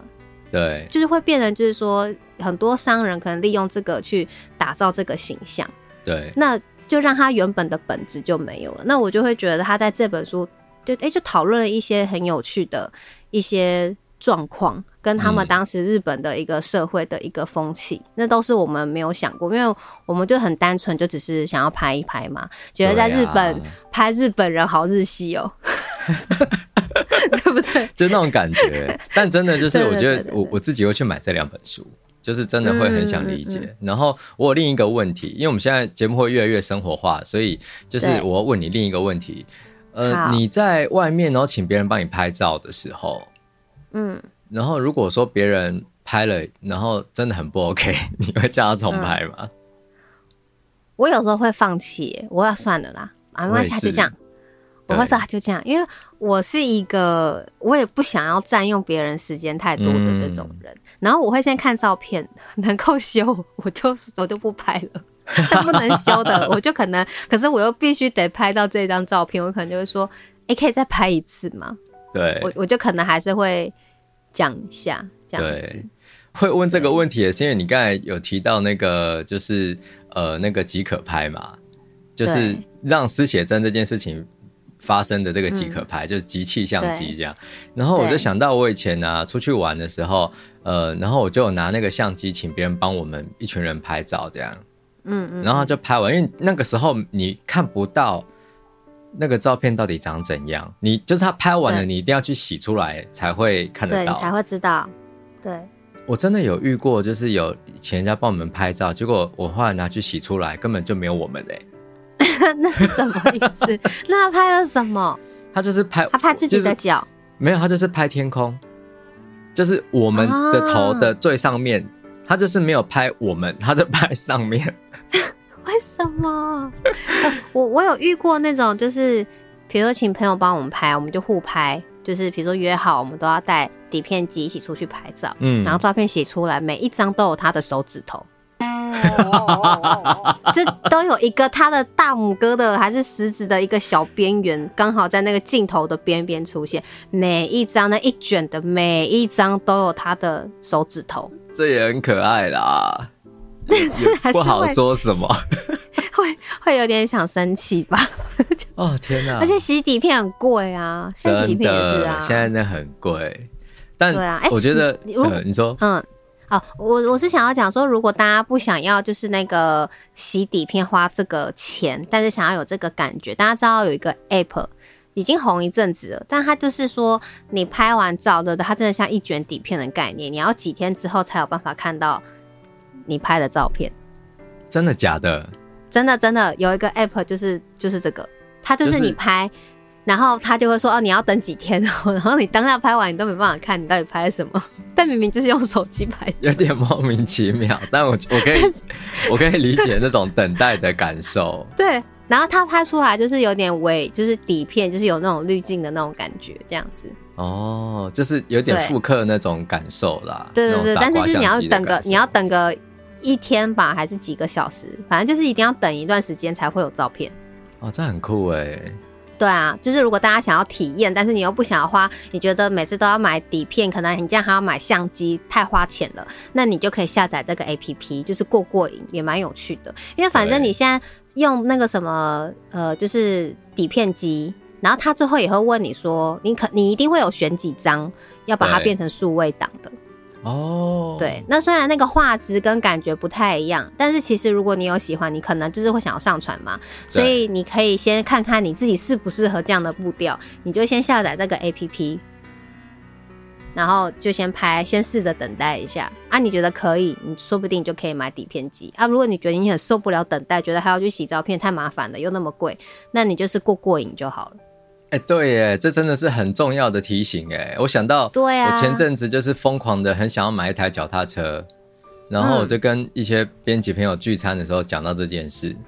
对，就是会变成就是说，很多商人可能利用这个去打造这个形象。对，那。就让他原本的本质就没有了，那我就会觉得他在这本书就诶、欸、就讨论了一些很有趣的一些状况，跟他们当时日本的一个社会的一个风气，嗯、那都是我们没有想过，因为我们就很单纯，就只是想要拍一拍嘛，觉得在日本、啊、拍日本人好日系哦、喔，对？不对？就那种感觉，但真的就是我觉得我我自己会去买这两本书。就是真的会很想理解，嗯嗯嗯、然后我有另一个问题，因为我们现在节目会越来越生活化，所以就是我要问你另一个问题，对呃，你在外面然后请别人帮你拍照的时候，嗯，然后如果说别人拍了，然后真的很不 OK，你会叫他重拍吗？嗯、我有时候会放弃，我要算了啦，啊，没关系，就这样。我会说就这样，因为我是一个我也不想要占用别人时间太多的那种人。嗯、然后我会先看照片，能够修我就我就不拍了，但不能修的 我就可能，可是我又必须得拍到这张照片，我可能就会说，哎、欸，可以再拍一次吗？对，我我就可能还是会讲一下这样子。会问这个问题也是因为你刚才有提到那个就是呃那个即可拍嘛，就是让私写真这件事情。发生的这个即可拍，嗯、就是即弃相机这样，然后我就想到我以前呢、啊、出去玩的时候，呃，然后我就拿那个相机请别人帮我们一群人拍照这样，嗯嗯，然后就拍完，因为那个时候你看不到那个照片到底长怎样，你就是他拍完了，你一定要去洗出来才会看得到，对，才会知道。对，我真的有遇过，就是有请人家帮我们拍照，结果我后来拿去洗出来，根本就没有我们嘞。那是什么意思？那他拍了什么？他就是拍，他拍自己的脚，就是，没有，他就是拍天空，就是我们的头的最上面，啊、他就是没有拍我们，他在拍上面。为什么？我我有遇过那种，就是比如说请朋友帮我们拍，我们就互拍，就是比如说约好，我们都要带底片机一起出去拍照，嗯，然后照片洗出来，每一张都有他的手指头。这都有一个他的大拇哥的还是食指的一个小边缘，刚好在那个镜头的边边出现。每一张那一卷的每一张都有他的手指头，这也很可爱啦。但是还是不好说什么，会会有点想生气吧？哦天哪！而且洗底片很贵啊，现在洗底片也是啊，现在那很贵。但对啊，我觉得，你说，嗯。哦，我我是想要讲说，如果大家不想要就是那个洗底片花这个钱，但是想要有这个感觉，大家知道有一个 app 已经红一阵子了，但它就是说你拍完照的，它真的像一卷底片的概念，你要几天之后才有办法看到你拍的照片。真的假的？真的真的有一个 app 就是就是这个，它就是你拍。就是然后他就会说：“哦，你要等几天哦。”然后你当下拍完，你都没办法看你到底拍了什么。但明明就是用手机拍，有点莫名其妙。但我 我可以 我可以理解那种等待的感受。对，然后他拍出来就是有点微，就是底片，就是有那种滤镜的那种感觉，这样子。哦，就是有点复刻那种感受啦。对对对，但是就是你要等个你要等个一天吧，还是几个小时？反正就是一定要等一段时间才会有照片。哦，这很酷哎。对啊，就是如果大家想要体验，但是你又不想要花，你觉得每次都要买底片，可能你这样还要买相机，太花钱了，那你就可以下载这个 APP，就是过过瘾，也蛮有趣的。因为反正你现在用那个什么，呃，就是底片机，然后他最后也会问你说，你可你一定会有选几张要把它变成数位档的。哦，oh. 对，那虽然那个画质跟感觉不太一样，但是其实如果你有喜欢，你可能就是会想要上传嘛，所以你可以先看看你自己适不适合这样的步调，你就先下载这个 APP，然后就先拍，先试着等待一下啊，你觉得可以，你说不定就可以买底片机啊。如果你觉得你很受不了等待，觉得还要去洗照片太麻烦了，又那么贵，那你就是过过瘾就好了。哎，欸、对耶，这真的是很重要的提醒哎！我想到，对啊，我前阵子就是疯狂的很想要买一台脚踏车，然后我就跟一些编辑朋友聚餐的时候讲到这件事，嗯、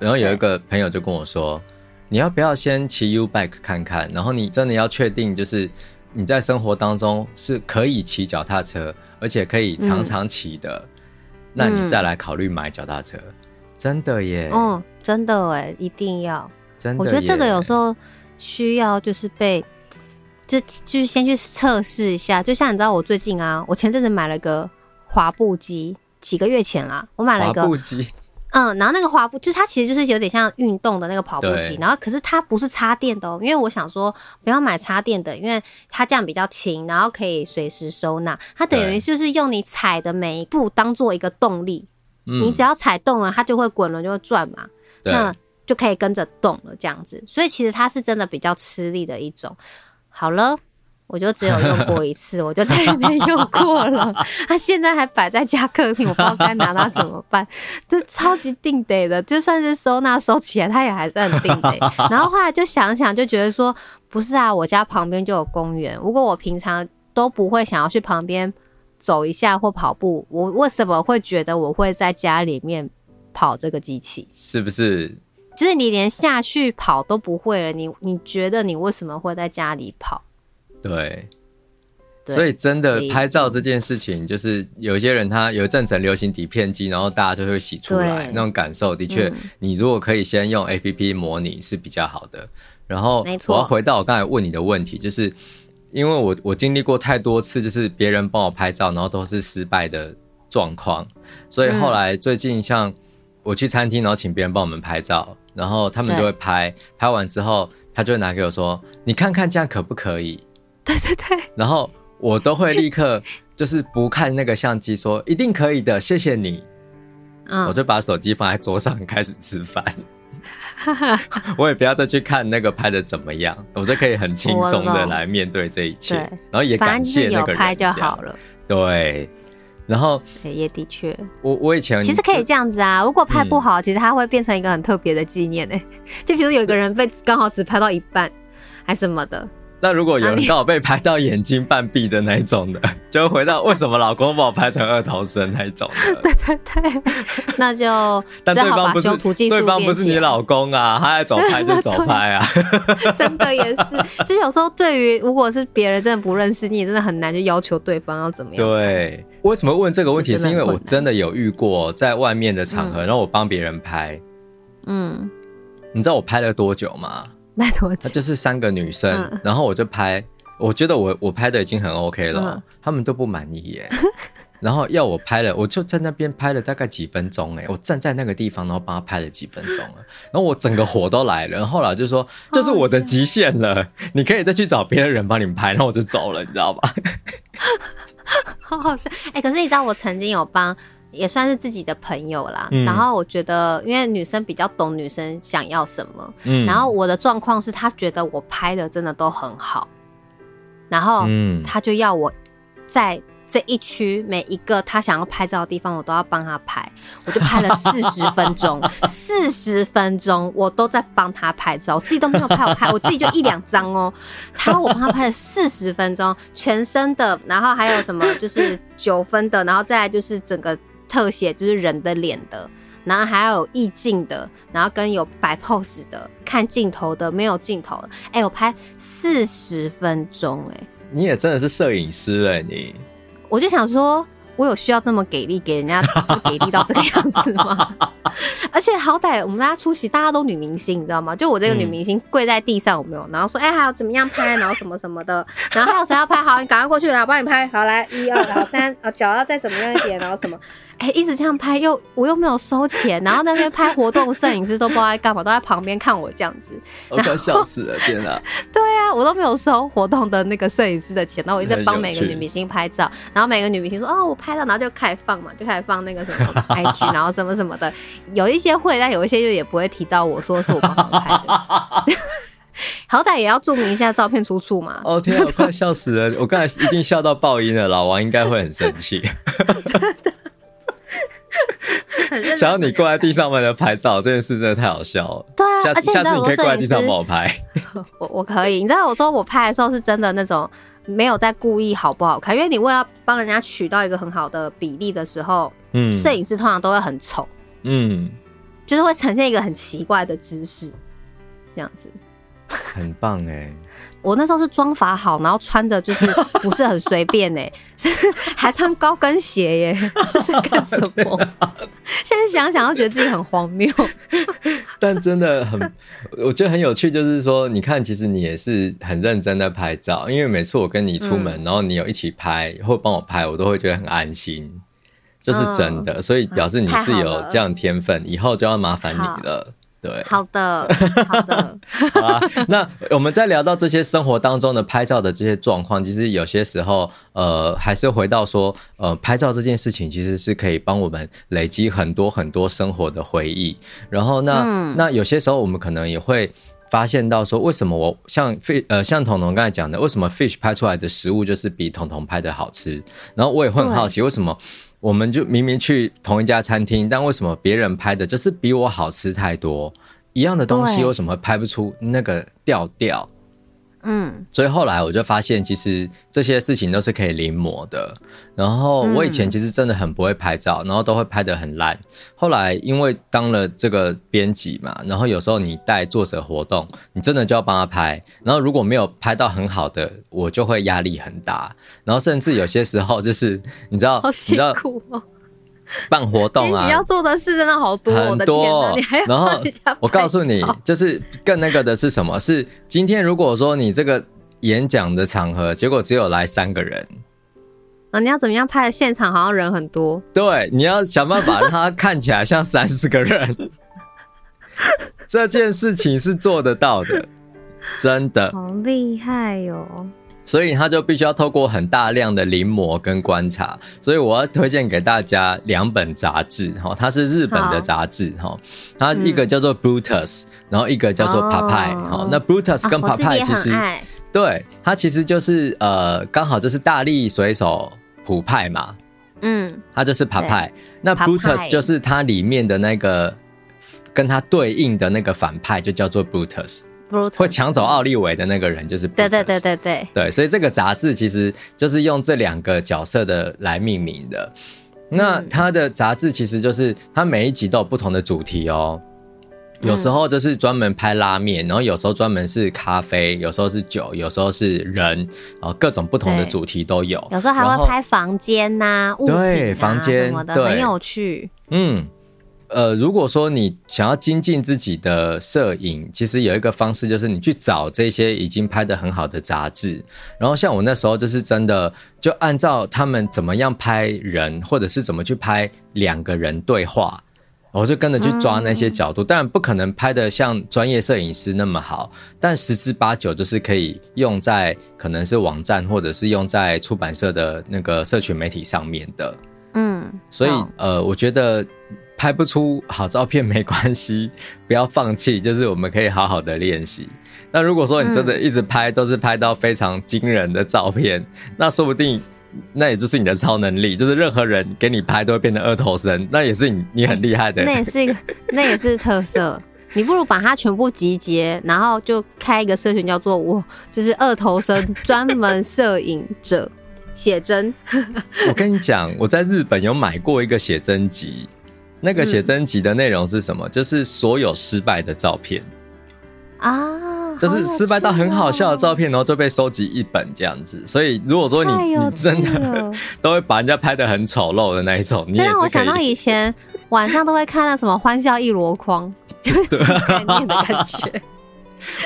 然后有一个朋友就跟我说，你要不要先骑 U bike 看看？然后你真的要确定，就是你在生活当中是可以骑脚踏车，而且可以常常骑的，嗯、那你再来考虑买脚踏车。嗯、真的耶，哦，真的哎，一定要，真的，我觉得这个有时候。需要就是被，就就是先去测试一下，就像你知道，我最近啊，我前阵子买了个滑步机，几个月前啦，我买了一个滑步机，嗯，然后那个滑步就是它其实就是有点像运动的那个跑步机，然后可是它不是插电的哦，因为我想说不要买插电的，因为它这样比较轻，然后可以随时收纳，它等于就是用你踩的每一步当做一个动力，你只要踩动了，它就会滚轮就会转嘛，那。就可以跟着动了，这样子，所以其实它是真的比较吃力的一种。好了，我就只有用过一次，我就再也没用过了。它现在还摆在家客厅，我不知道该拿它怎么办。这超级定得的，就算是收纳收起来，它也还是很定得。然后后来就想想，就觉得说，不是啊，我家旁边就有公园，如果我平常都不会想要去旁边走一下或跑步，我为什么会觉得我会在家里面跑这个机器？是不是？就是你连下去跑都不会了，你你觉得你为什么会在家里跑？对，对所以真的拍照这件事情，就是有些人他有一阵子流行底片机，然后大家就会洗出来那种感受，的确，嗯、你如果可以先用 APP 模拟是比较好的。然后我要回到我刚才问你的问题，就是因为我我经历过太多次，就是别人帮我拍照，然后都是失败的状况，所以后来最近像我去餐厅，然后请别人帮我们拍照。然后他们就会拍，拍完之后，他就会拿给我说：“你看看这样可不可以？”对对对。然后我都会立刻 就是不看那个相机，说：“一定可以的，谢谢你。”嗯，我就把手机放在桌上开始吃饭。我也不要再去看那个拍的怎么样，我就可以很轻松的来面对这一切，然后也感谢那个人。拍就好了。对，然后也的确，我我以前其实可以这样子啊，如果拍不好，嗯、其实它会变成一个很特别的纪念诶。就比如有一个人被刚好只拍到一半，还什么的。那如果有人刚好被拍到眼睛半闭的那一种的，就回到为什么老公把我拍成二头身那一种的？对 对对，那就但对方不是对方不是你老公啊，他爱走拍就走拍啊。真的也是，其实有时候对于如果是别人真的不认识你，真的很难就要求对方要怎么样。对，为什么问这个问题？是因为我真的有遇过在外面的场合，然后我帮别人拍。嗯，你知道我拍了多久吗？那多久？就是三个女生，嗯、然后我就拍，我觉得我我拍的已经很 OK 了，嗯、他们都不满意耶。然后要我拍了，我就在那边拍了大概几分钟，哎，我站在那个地方，然后帮他拍了几分钟了，然后我整个火都来了。然后后来就说这是我的极限了，你可以再去找别的人帮你拍，然后我就走了，你知道吧？好好笑，哎，可是你知道我曾经有帮。也算是自己的朋友啦，嗯、然后我觉得，因为女生比较懂女生想要什么，嗯，然后我的状况是，她觉得我拍的真的都很好，然后，嗯，她就要我在这一区每一个她想要拍照的地方，我都要帮她拍，我就拍了四十分钟，四十分钟我都在帮她拍照，我自己都没有拍，我拍我自己就一两张哦，她我帮她拍了四十分钟，全身的，然后还有什么就是九分的，然后再来就是整个。特写就是人的脸的，然后还要有意境的，然后跟有摆 pose 的，看镜头的，没有镜头的。哎、欸，我拍四十分钟，哎，你也真的是摄影师了，你。我就想说，我有需要这么给力，给人家就给力到这个样子吗？而且好歹我们大家出席，大家都女明星，你知道吗？就我这个女明星跪在地上，有没有？然后说，哎、欸，还要怎么样拍？然后什么什么的，然后还有谁要拍？好，你赶快过去，然后帮你拍。好，来，一二，然后三，啊，脚要再怎么样一点，然后什么？哎、欸，一直这样拍，又我又没有收钱，然后那边拍活动摄影师都不知道在干嘛，都在旁边看我这样子，我快笑死了，天哪！对啊，我都没有收活动的那个摄影师的钱，然后我一直在帮每个女明星拍照，然后每个女明星说哦，我拍了，然后就开始放嘛，就开始放那个什么 IG，然后什么什么的，有一些会，但有一些就也不会提到我说是我帮忙拍的，好歹也要注明一下照片出处嘛。哦天啊，我快笑死了，我刚才一定笑到爆音了，老王应该会很生气。真的。想要你跪在地上为了拍照这件事真的太好笑了。对啊，下次下次你可以跪在地上帮我拍。我我可以，你知道我说我拍的时候是真的那种没有在故意好不好看，因为你为了帮人家取到一个很好的比例的时候，嗯，摄影师通常都会很丑，嗯，就是会呈现一个很奇怪的姿势，这样子。很棒哎。我那时候是妆发好，然后穿着就是 不是很随便哎，是还穿高跟鞋耶，这 是干什么？现在想想都觉得自己很荒谬。但真的很，我觉得很有趣，就是说，你看，其实你也是很认真的拍照，因为每次我跟你出门，嗯、然后你有一起拍或帮我拍，我都会觉得很安心，这、就是真的，嗯、所以表示你是有这样天分，以后就要麻烦你了。对，好的，好的，好啊。那我们在聊到这些生活当中的拍照的这些状况，其实有些时候，呃，还是回到说，呃，拍照这件事情其实是可以帮我们累积很多很多生活的回忆。然后那，那、嗯、那有些时候我们可能也会发现到说，为什么我像 fish，呃，像彤彤刚才讲的，为什么 fish 拍出来的食物就是比彤彤拍的好吃？然后我也会很好奇，为什么？我们就明明去同一家餐厅，但为什么别人拍的就是比我好吃太多？一样的东西为什么拍不出那个调调？嗯，所以后来我就发现，其实这些事情都是可以临摹的。然后我以前其实真的很不会拍照，然后都会拍得很烂。后来因为当了这个编辑嘛，然后有时候你带作者活动，你真的就要帮他拍。然后如果没有拍到很好的，我就会压力很大。然后甚至有些时候就是你知道，好辛苦哦。办活动啊，你要做的事真的好多，很多。然后我告诉你，就是更那个的是什么？是今天如果说你这个演讲的场合，结果只有来三个人，啊，你要怎么样拍的现场好像人很多？对，你要想办法让他看起来像三十个人。这件事情是做得到的，真的，好厉害哟、哦。所以他就必须要透过很大量的临摹跟观察。所以我要推荐给大家两本杂志，哈，它是日本的杂志，哈，它一个叫做 Brutus，然后一个叫做 Popeye，好，那 Brutus 跟 Popeye 其实，对，它其实就是呃，刚好就是大力水手普派嘛，嗯，它就是 Popeye，那 Brutus 就是它里面的那个跟它对应的那个反派，就叫做 Brutus。会抢走奥利维的那个人就是对对对对对对，所以这个杂志其实就是用这两个角色的来命名的。那它的杂志其实就是它每一集都有不同的主题哦，有时候就是专门拍拉面，然后有时候专门是咖啡，有时候是酒，有时候是人，然后各种不同的主题都有。有时候还会拍房间呐、啊，物品、啊、对，房间什么的，很有趣。嗯。呃，如果说你想要精进自己的摄影，其实有一个方式，就是你去找这些已经拍的很好的杂志，然后像我那时候就是真的就按照他们怎么样拍人，或者是怎么去拍两个人对话，我就跟着去抓那些角度。当然不可能拍的像专业摄影师那么好，但十之八九就是可以用在可能是网站，或者是用在出版社的那个社群媒体上面的。嗯，所以呃，我觉得。拍不出好照片没关系，不要放弃，就是我们可以好好的练习。那如果说你真的一直拍都是拍到非常惊人的照片，嗯，那说不定那也就是你的超能力，就是任何人给你拍都会变成二头身，那也是你你很厉害的。那也是一个，那也是特色。你不如把它全部集结，然后就开一个社群，叫做我就是二头身专门摄影者写真。我跟你讲，我在日本有买过一个写真集。那个写真集的内容是什么？嗯？就是所有失败的照片啊，就是失败到很好笑的照片，然后就被收集一本这样子。所以如果说你你真的 都会把人家拍的很丑陋的那一种，你也让我想到以前晚上都会看那什么欢笑一箩筐，就是这种概念的感觉。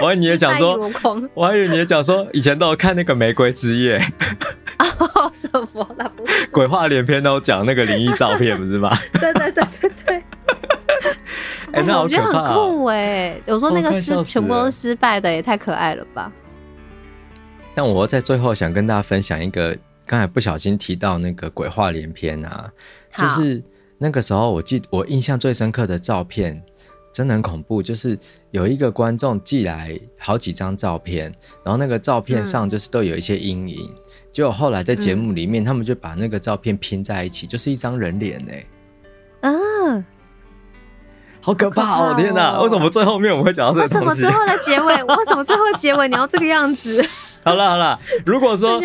我还以为你也讲说，我还以为你也讲说，以前都有看那个玫瑰之夜。哦，什么？那不是鬼话连篇都讲那个灵异照片，不是吗？对对对对对。哎、欸，那我觉得很酷哎！我说那个失全部都是失败的，也太可爱了吧！但我在最后想跟大家分享一个，刚才不小心提到那个鬼话连篇啊，就是那个时候我记我印象最深刻的照片。真的很恐怖，就是有一个观众寄来好几张照片，然后那个照片上就是都有一些阴影，结果后来在节目里面，他们就把那个照片拼在一起，就是一张人脸哎，嗯，好可怕哦！天哪，为什么最后面我们会讲到这个？为什么最后的结尾？为什么最后的结尾你要这个样子？好了好了，如果说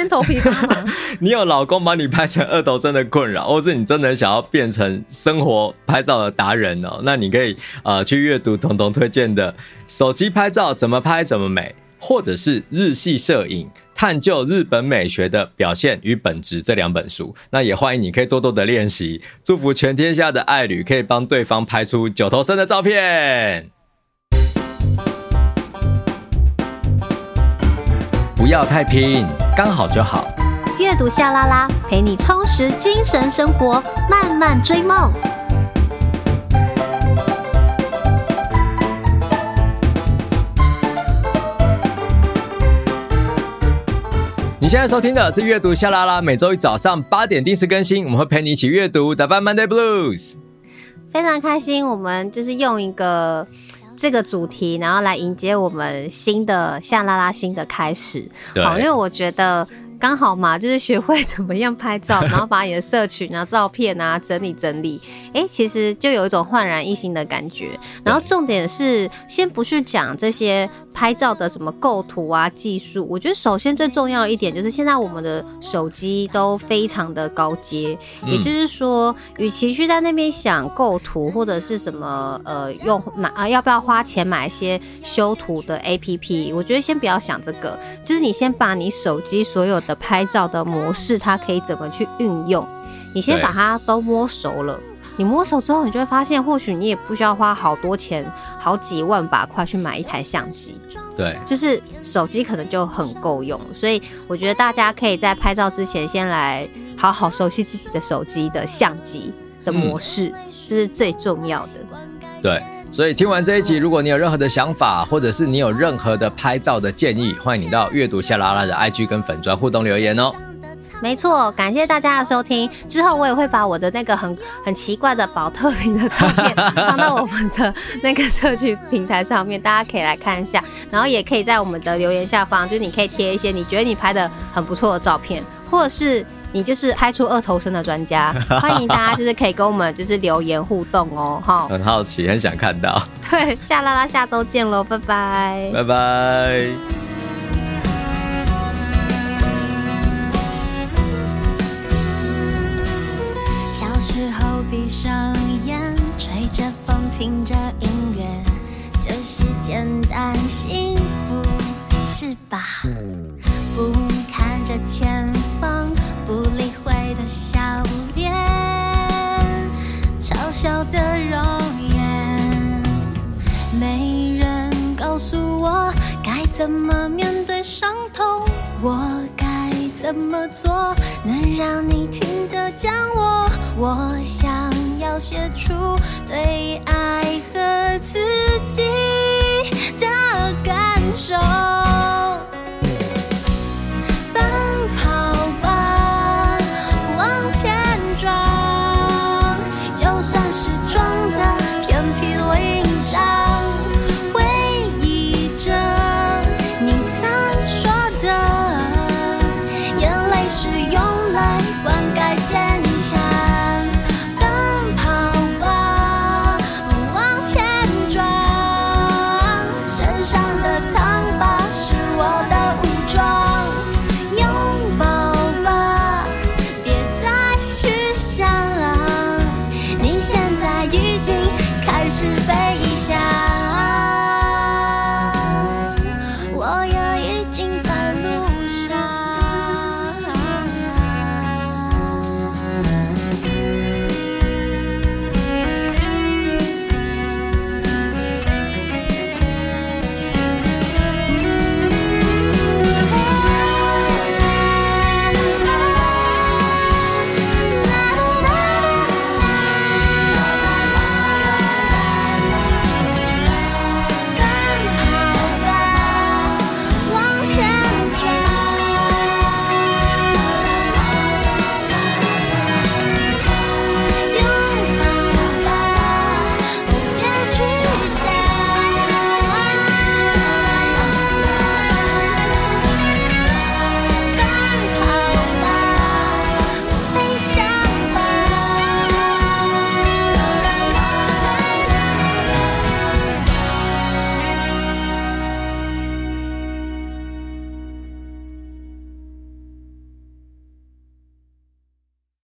你有老公把你拍成二头身的困扰，或是你真的想要变成生活拍照的达人哦，那你可以呃去阅读彤彤推荐的《手机拍照怎么拍怎么美》，或者是《日系摄影探究日本美学的表现与本质》这两本书。那也欢迎你可以多多的练习，祝福全天下的爱侣可以帮对方拍出九头身的照片。不要太拼，刚好就好。阅读夏拉拉，陪你充实精神生活，慢慢追梦。你现在收听的是阅读夏拉拉，每周一早上八点定时更新，我们会陪你一起阅读，打败 Monday Blues。非常开心，我们就是用一个。这个主题，然后来迎接我们新的夏拉拉新的开始。好，因为我觉得。刚好嘛，就是学会怎么样拍照，然后把你的社群啊、照片啊整理整理。哎、欸，其实就有一种焕然一新的感觉。然后重点是，先不去讲这些拍照的什么构图啊技术。我觉得首先最重要一点就是，现在我们的手机都非常的高阶。也就是说，与其去在那边想构图或者是什么呃用哪啊要不要花钱买一些修图的 APP，我觉得先不要想这个，就是你先把你手机所有的。拍照的模式，它可以怎么去运用？你先把它都摸熟了，你摸熟之后，你就会发现，或许你也不需要花好多钱，好几万把块去买一台相机。对，就是手机可能就很够用。所以我觉得大家可以在拍照之前，先来好好熟悉自己的手机的相机的模式，这、嗯、是最重要的。对。所以听完这一集，如果你有任何的想法，或者是你有任何的拍照的建议，欢迎你到阅读夏拉拉的 IG 跟粉砖互动留言哦。没错，感谢大家的收听。之后我也会把我的那个很很奇怪的宝特瓶的照片 放到我们的那个社区平台上面，大家可以来看一下。然后也可以在我们的留言下方，就是你可以贴一些你觉得你拍的很不错的照片，或者是你就是拍出二头身的专家，欢迎大家就是可以跟我们就是留言互动哦。哈，很好奇，很想看到。对，夏 LaLa 下周见喽，拜拜，拜拜。闭上眼，吹着风，听着音乐，就是简单幸福，是吧？不笑的容颜。没人告诉我该怎么面对伤痛我该怎么做能让你听得见我？我想要写出对爱和自己的感受。